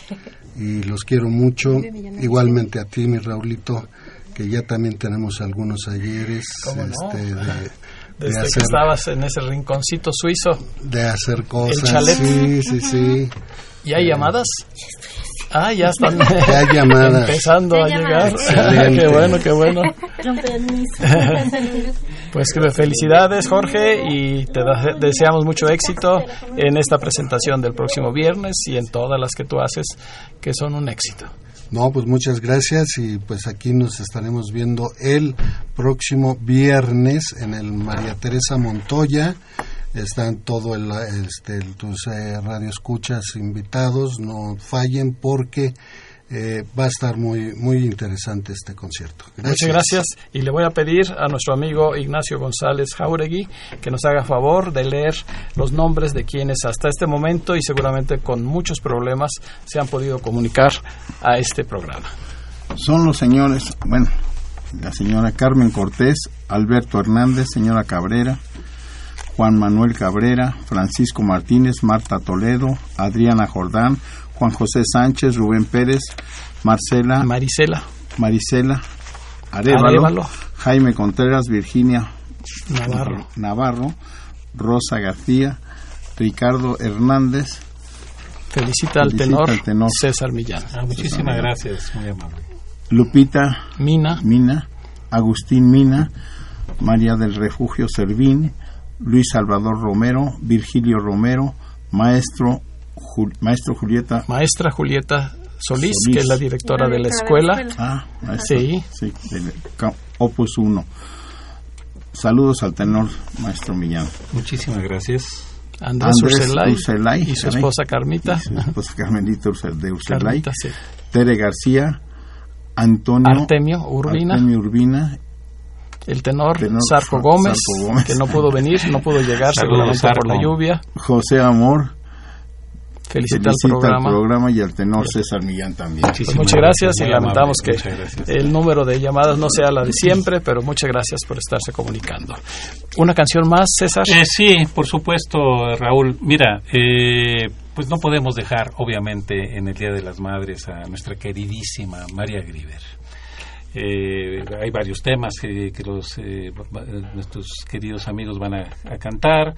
y los quiero mucho. Igualmente a ti, mi Raulito, que ya también tenemos algunos ayeres este, de, desde que estabas en ese rinconcito suizo. De hacer cosas. Sí, sí, sí. ¿Y hay llamadas? Ah, ya están empezando a llegar. qué bueno, qué bueno. pues felicidades, Jorge, y te deseamos mucho éxito en esta presentación del próximo viernes y en todas las que tú haces, que son un éxito. No, pues muchas gracias y pues aquí nos estaremos viendo el próximo viernes en el María Teresa Montoya están todo el, este, tus eh, radioescuchas invitados, no fallen porque eh, va a estar muy muy interesante este concierto. Muchas gracias y le voy a pedir a nuestro amigo Ignacio González Jauregui que nos haga favor de leer los nombres de quienes hasta este momento y seguramente con muchos problemas se han podido comunicar a este programa. Son los señores, bueno, la señora Carmen Cortés, Alberto Hernández, señora Cabrera, Juan Manuel Cabrera, Francisco Martínez, Marta Toledo, Adriana Jordán, Juan José Sánchez, Rubén Pérez, Marcela, Marisela, Marisela, Arevalo, Jaime Contreras, Virginia Navarro. Navarro, Rosa García, Ricardo Hernández. Felicita, al, tenor, César Millán. Ah, muchísimas gracias, muy amable. Lupita Mina, Mina, Agustín Mina, María del Refugio Servín, Luis Salvador Romero, Virgilio Romero, maestro, maestro Julieta. Maestra Julieta Solís, que es la directora, de la escuela. Ah, sí. Sí, Opus 1. Saludos al tenor maestro Millán. Muchísimas gracias. Andrés, Urselay, y su esposa Carmita. su esposa Carmelita de Urselay. Tere García, Antonio Artemio Urbina, Artemio Urbina el tenor, Sarco, Gómez, que no pudo venir, no pudo llegar seguramente por la lluvia. José Amor. Felicita, al, programa. y al tenor César Millán también. Pues muchas gracias y lamentamos que el número de llamadas no sea la de siempre, pero muchas gracias por estarse comunicando. ¿Una canción más, César? Eh, sí, por supuesto, Raúl. Mira, eh, pues no podemos dejar, obviamente, en el Día de las Madres a nuestra queridísima María Griver. Eh, hay varios temas que, los, eh, nuestros queridos amigos van a, cantar.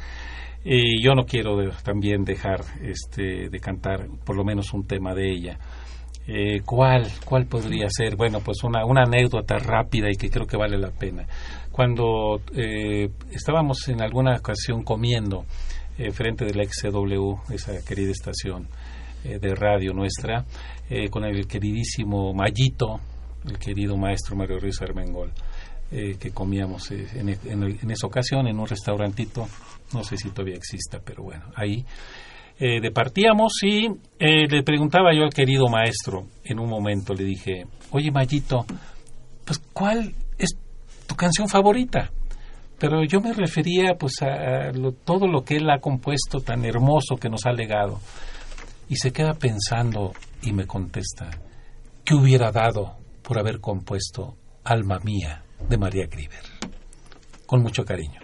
Y yo no quiero también dejar este, de cantar por lo menos un tema de ella. Eh, ¿cuál, ¿Cuál podría ser? Bueno, pues una, una anécdota rápida y que creo que vale la pena. Cuando estábamos en alguna ocasión comiendo frente del XCW, esa querida estación de radio nuestra, con el queridísimo Mayito, el querido maestro Mario Ruiz Armengol, eh, que comíamos eh, en, esa ocasión en un restaurantito, no sé si todavía exista, pero bueno, ahí. eh, departíamos y le preguntaba yo al querido maestro en un momento, le dije, oye Mayito, pues ¿cuál es tu canción favorita? Pero yo me refería pues a, todo lo que él ha compuesto tan hermoso que nos ha legado. Y se queda pensando y me contesta, ¿qué hubiera dado por haber compuesto Alma Mía de María Grieber? Con mucho cariño.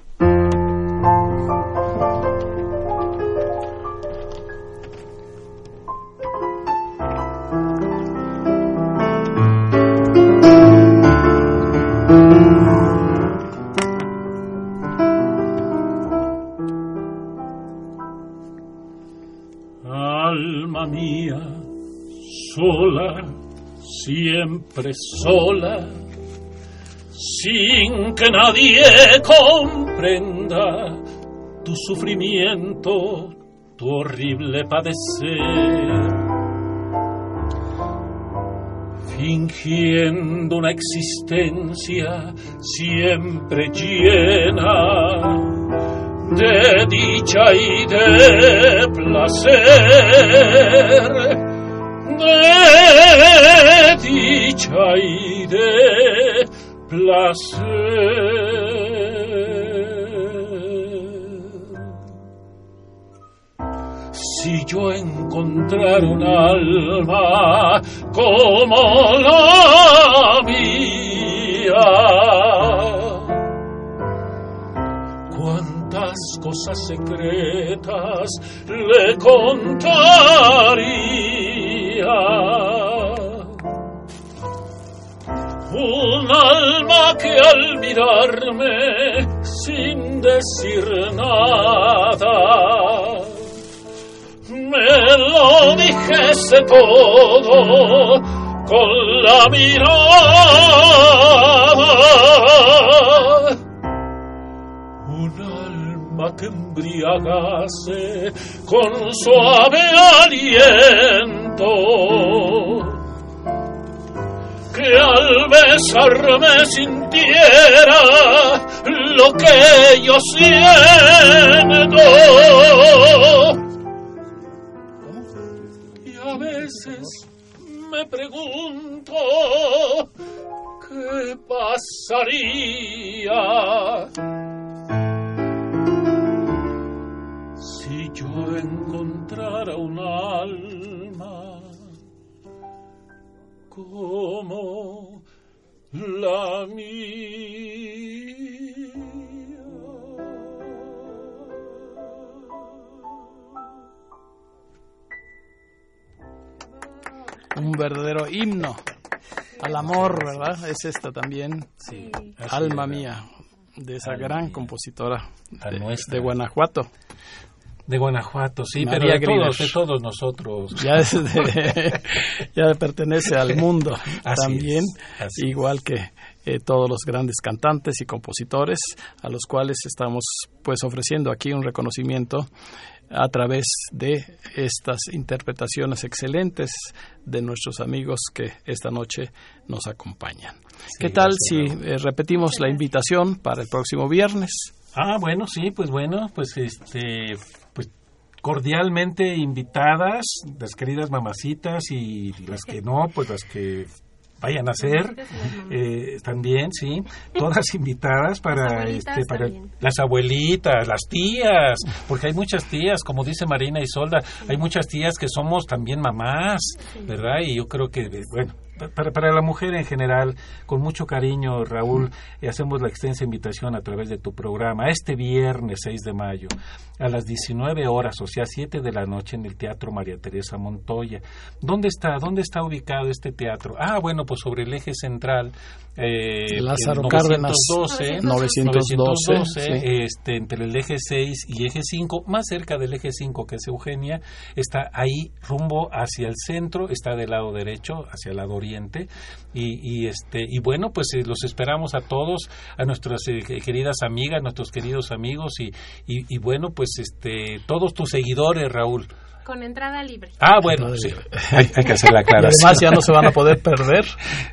Sola, sin que nadie comprenda tu sufrimiento, tu horrible padecer. Fingiendo una existencia siempre llena de dicha y de placer de dicha y de placer. Si yo encontrar un alma como la mía, cuántas cosas secretas le contaría un alma que al mirarme sin decir nada me lo dijese todo con la mirada. Que embriagase con suave aliento, que al besarme sintiera lo que yo siento. Y a veces me pregunto qué pasaría encontrar a un alma como la mía. Un verdadero himno al amor, ¿verdad? Es esta también. Sí, Alma mía, de esa gran compositora de, de Guanajuato. De Guanajuato, sí, pero de todos, de todos, nosotros. Ya, ya pertenece al mundo también, igual que eh, todos los grandes cantantes y compositores a los cuales estamos pues ofreciendo aquí un reconocimiento a través de estas interpretaciones excelentes de nuestros amigos que esta noche nos acompañan. ¿Qué tal si eh, repetimos la invitación para el próximo viernes? Ah, bueno, sí, pues bueno, pues este cordialmente invitadas, las queridas mamacitas y las que no, pues las que vayan a ser eh, también sí. Todas invitadas para este para las abuelitas las tías porque hay muchas tías como dice Marina y Solda hay muchas tías que somos también mamás verdad y yo creo que bueno para, para, la mujer en general, con mucho cariño, Raúl, hacemos la extensa invitación a través de tu programa este viernes 6 de mayo a las 19 horas, o sea, 7 de la noche en el Teatro María Teresa Montoya. ¿Dónde está? ¿Dónde está ubicado este teatro? Ah, bueno, pues sobre el eje central eh, Lázaro Cárdenas. 912, este, entre el eje 6 y eje 5, más cerca del eje 5 que es Eugenia, está ahí rumbo hacia el centro, está del lado derecho, hacia el lado oriente y, este y bueno, pues eh, los esperamos a todos, a nuestras eh, queridas amigas, nuestros queridos amigos y, y, bueno, pues este todos tus seguidores, Raúl con entrada libre. Ah, bueno, sí. Hay, que hacer la aclaración. además ya no se van a poder perder.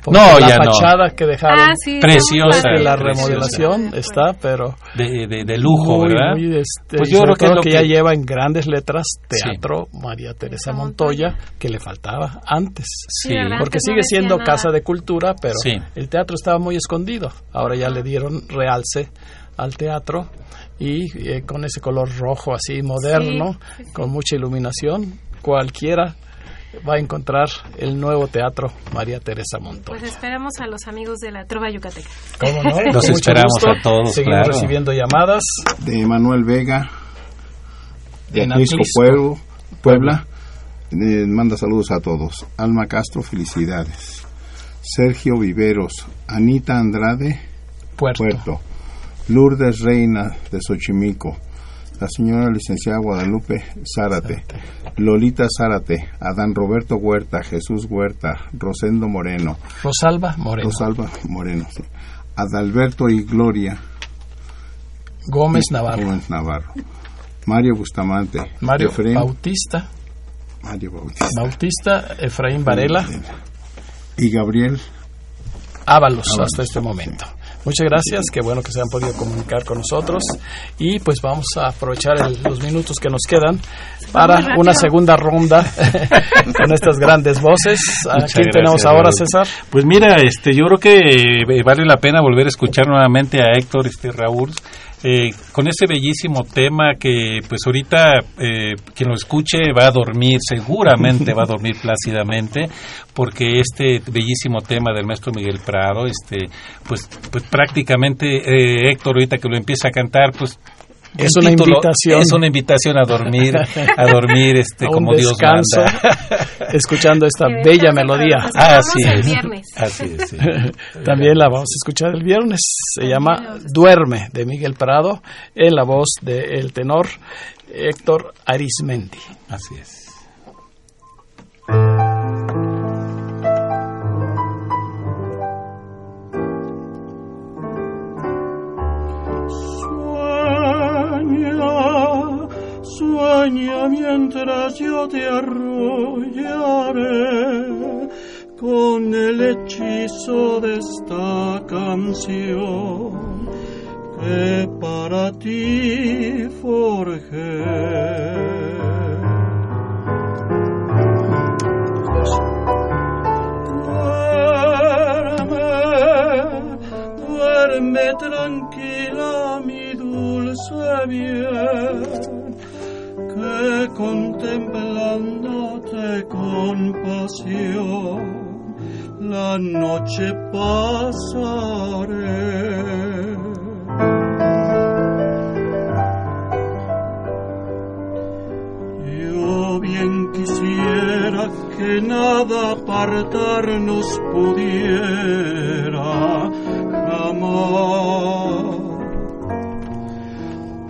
No, la ya fachada que dejaron. Ah, sí, Preciosa. de la Preciosa. remodelación está, pero De, de, de lujo, muy, ¿verdad? muy, este, Pues yo creo que lo que que- ya lleva en grandes letras Teatro María Teresa Montoya, que le faltaba antes. Sí. Porque sigue siendo nada. casa de cultura, pero Sí. el teatro estaba muy escondido. Ahora ya le dieron realce al teatro y eh, con ese color rojo así moderno, Sí, sí, sí. con mucha iluminación, cualquiera va a encontrar el nuevo teatro María Teresa Montoya. Pues esperamos a los amigos de la Trova Yucateca. ¿Cómo no? Los mucho esperamos gusto. a todos, Seguimos claro. recibiendo llamadas. de Manuel Vega, de Atlisco. Pueblo, Puebla. Eh, manda saludos a todos. Alma Castro, felicidades. Sergio Viveros, Anita Andrade, Puerto. Puerto. Lourdes Reina, de Xochimilco. La señora licenciada Guadalupe Zárate. Lolita Zárate. Adán Roberto Huerta, Jesús Huerta, Rosendo Moreno. Rosalba Moreno. Rosalba Moreno, sí. Adalberto y Gloria Gómez Navarro. Gómez Navarro. Mario Bustamante. Mario Efraín- Bautista. Mario Bautista. Bautista Efraín Varela. Y Gabriel. Ábalos Ábalos, hasta este momento. Muchas gracias, qué bueno que se han podido comunicar con nosotros y pues vamos a aprovechar el- los minutos que nos quedan para una segunda ronda con estas grandes voces. ¿A Muchas quién tenemos ahora. César? Pues mira, este, yo creo que eh, vale la pena volver a escuchar nuevamente a Héctor, este Raúl, eh, con ese bellísimo tema que, pues ahorita eh, quien lo escuche va a dormir, seguramente va a dormir plácidamente, porque este bellísimo tema del maestro Miguel Prado, este, pues, pues prácticamente eh, Héctor ahorita que lo empieza a cantar, pues Es una título invitación. es una invitación a dormir, a dormir, este, A un como Dios descanso, manda. escuchando esta Que bella melodía. Ah, Así el es. viernes. Así es. sí. También la vamos a escuchar el viernes. Se También llama. Duerme de Miguel Prado en la voz del tenor Héctor Arismendi. Así es. Mientras yo te arrullaré con el hechizo de esta canción que para ti forjé. Duerme, tranquila mi dulce bien, contemplándote con pasión, la noche pasaré. Yo bien quisiera que nada apartarnos pudiera jamás.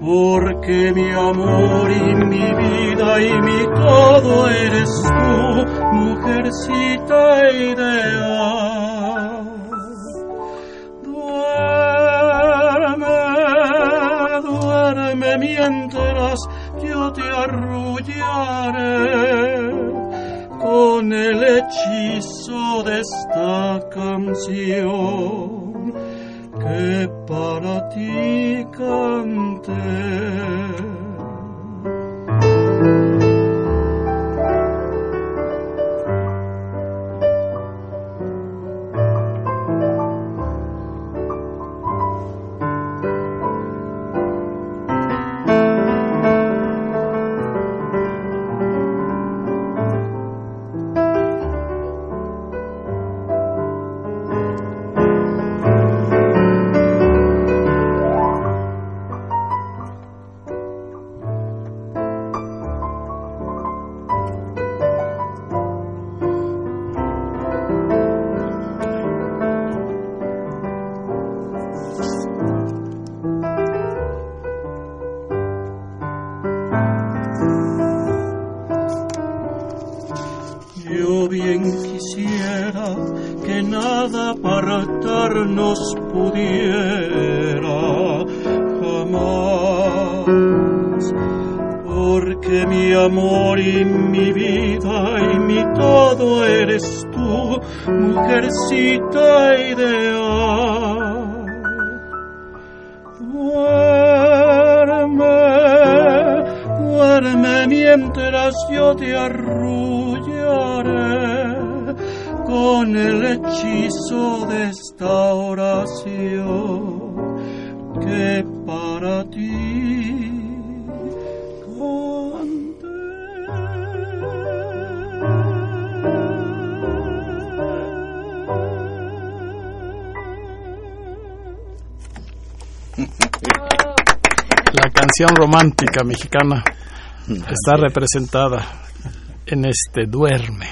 Porque mi amor y mi vida y mi todo eres tú, mujercita ideal. Duerme, duerme mientras yo te arrullaré con el hechizo de esta canción para ti canté. Pudiera jamás, porque mi amor y mi vida y mi todo eres tú, mujercita ideal. Duerme, duerme mientras yo te arrullaré La canción romántica mexicana está representada en este Duerme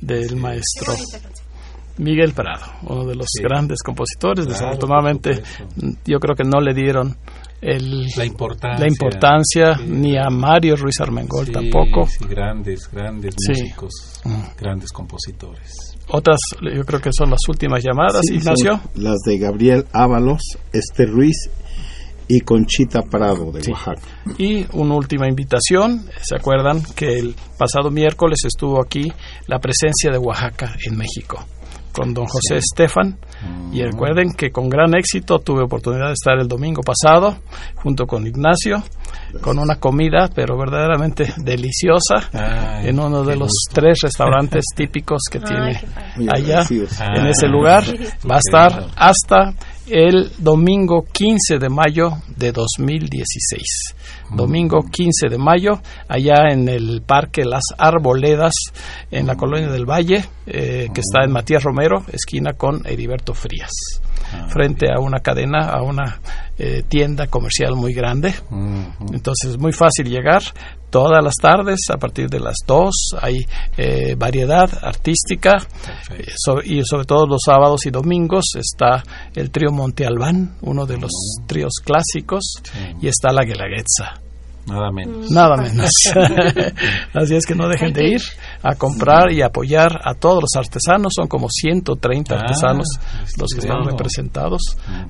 del maestro Miguel Prado, uno de los grandes compositores. Desafortunadamente, yo creo que no le dieron el, La importancia. la importancia Sí. ni a Mario Ruiz Armengol Sí, tampoco. sí, grandes, grandes Sí. músicos, Mm. grandes compositores. Otras, yo creo que son las últimas llamadas. Sí, Ignacio. las de Gabriel Ábalos, Esther Ruiz y Conchita Prado de Sí. Oaxaca. Y una última invitación. ¿Se acuerdan que el pasado miércoles estuvo aquí la presencia de Oaxaca en México con don José Estefan? Y recuerden que con gran éxito tuve oportunidad de estar el domingo pasado junto con Ignacio con una comida pero verdaderamente deliciosa Ay, en uno de los gusto. tres restaurantes típicos que Ay, tiene allá en Ah, ese lugar. sí. Va a estar hasta el domingo 15 de mayo de 2016. Domingo 15 de mayo, allá en el Parque Las Arboledas, en la Colonia del Valle, eh, que está en Matías Romero, esquina con Heriberto Frías, frente a una cadena, a una eh, tienda comercial muy grande. Ujú. Entonces es muy fácil llegar todas las tardes a partir de las 2. Hay eh, variedad artística eh, so- y sobre todo los sábados y domingos está el trío Monte Albán, uno de los tríos clásicos, Sí. y está la Guelaguetza. Nada menos. Nada menos. Así es que no dejen de ir a comprar y apoyar a todos los artesanos. Son como 130 Ah, artesanos los que están representados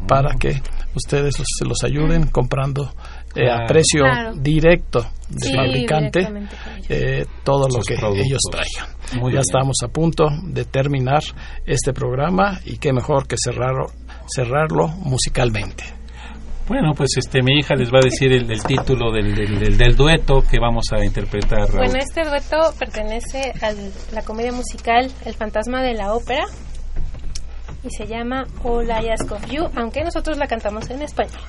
para que ustedes los- se los ayuden comprando eh, a precio Claro. directo del Sí, fabricante eh, todo lo que productos. ellos traigan. Muy ya bien. estamos a punto de terminar este programa y qué mejor que cerrarlo, cerrarlo musicalmente. Bueno, pues este mi hija les va a decir el, el título del, del, del- del dueto que vamos a interpretar. Raúl. Bueno, este dueto pertenece a la comedia musical El fantasma de la ópera y se llama All I Ask of You, aunque nosotros la cantamos en español.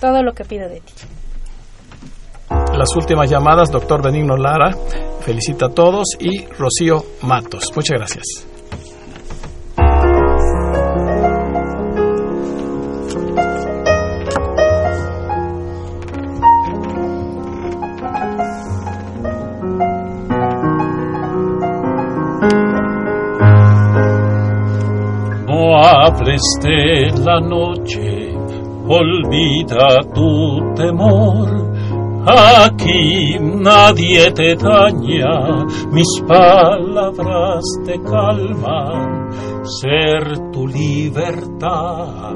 Todo lo que pido de ti. Las últimas llamadas, doctor Benigno Lara, felicita a todos y Rocío Matos. Muchas gracias. No hables de la noche, olvida tu temor. Aquí nadie te daña, mis palabras te calman. Ser tu libertad,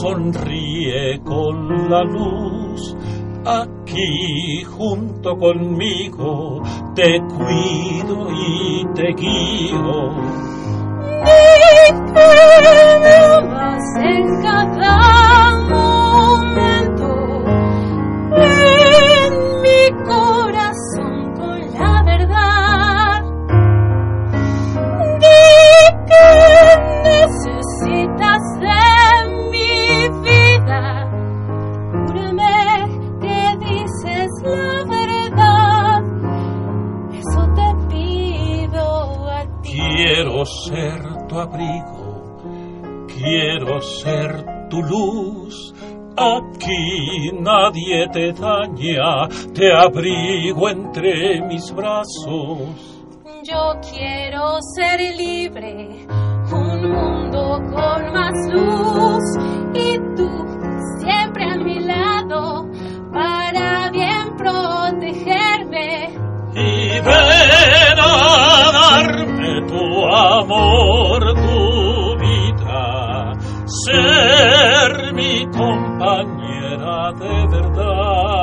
sonríe con la luz. Aquí junto conmigo te cuido y te guío. Eso te a ti. Quiero ser tu abrigo, quiero ser tu luz. Aquí nadie te daña, te abrigo entre mis brazos. Yo quiero ser libre, un mundo con más luz y tú siempre a mi lado para bien protegerme. Y ven a darme tu amor, mi compañera de verdad.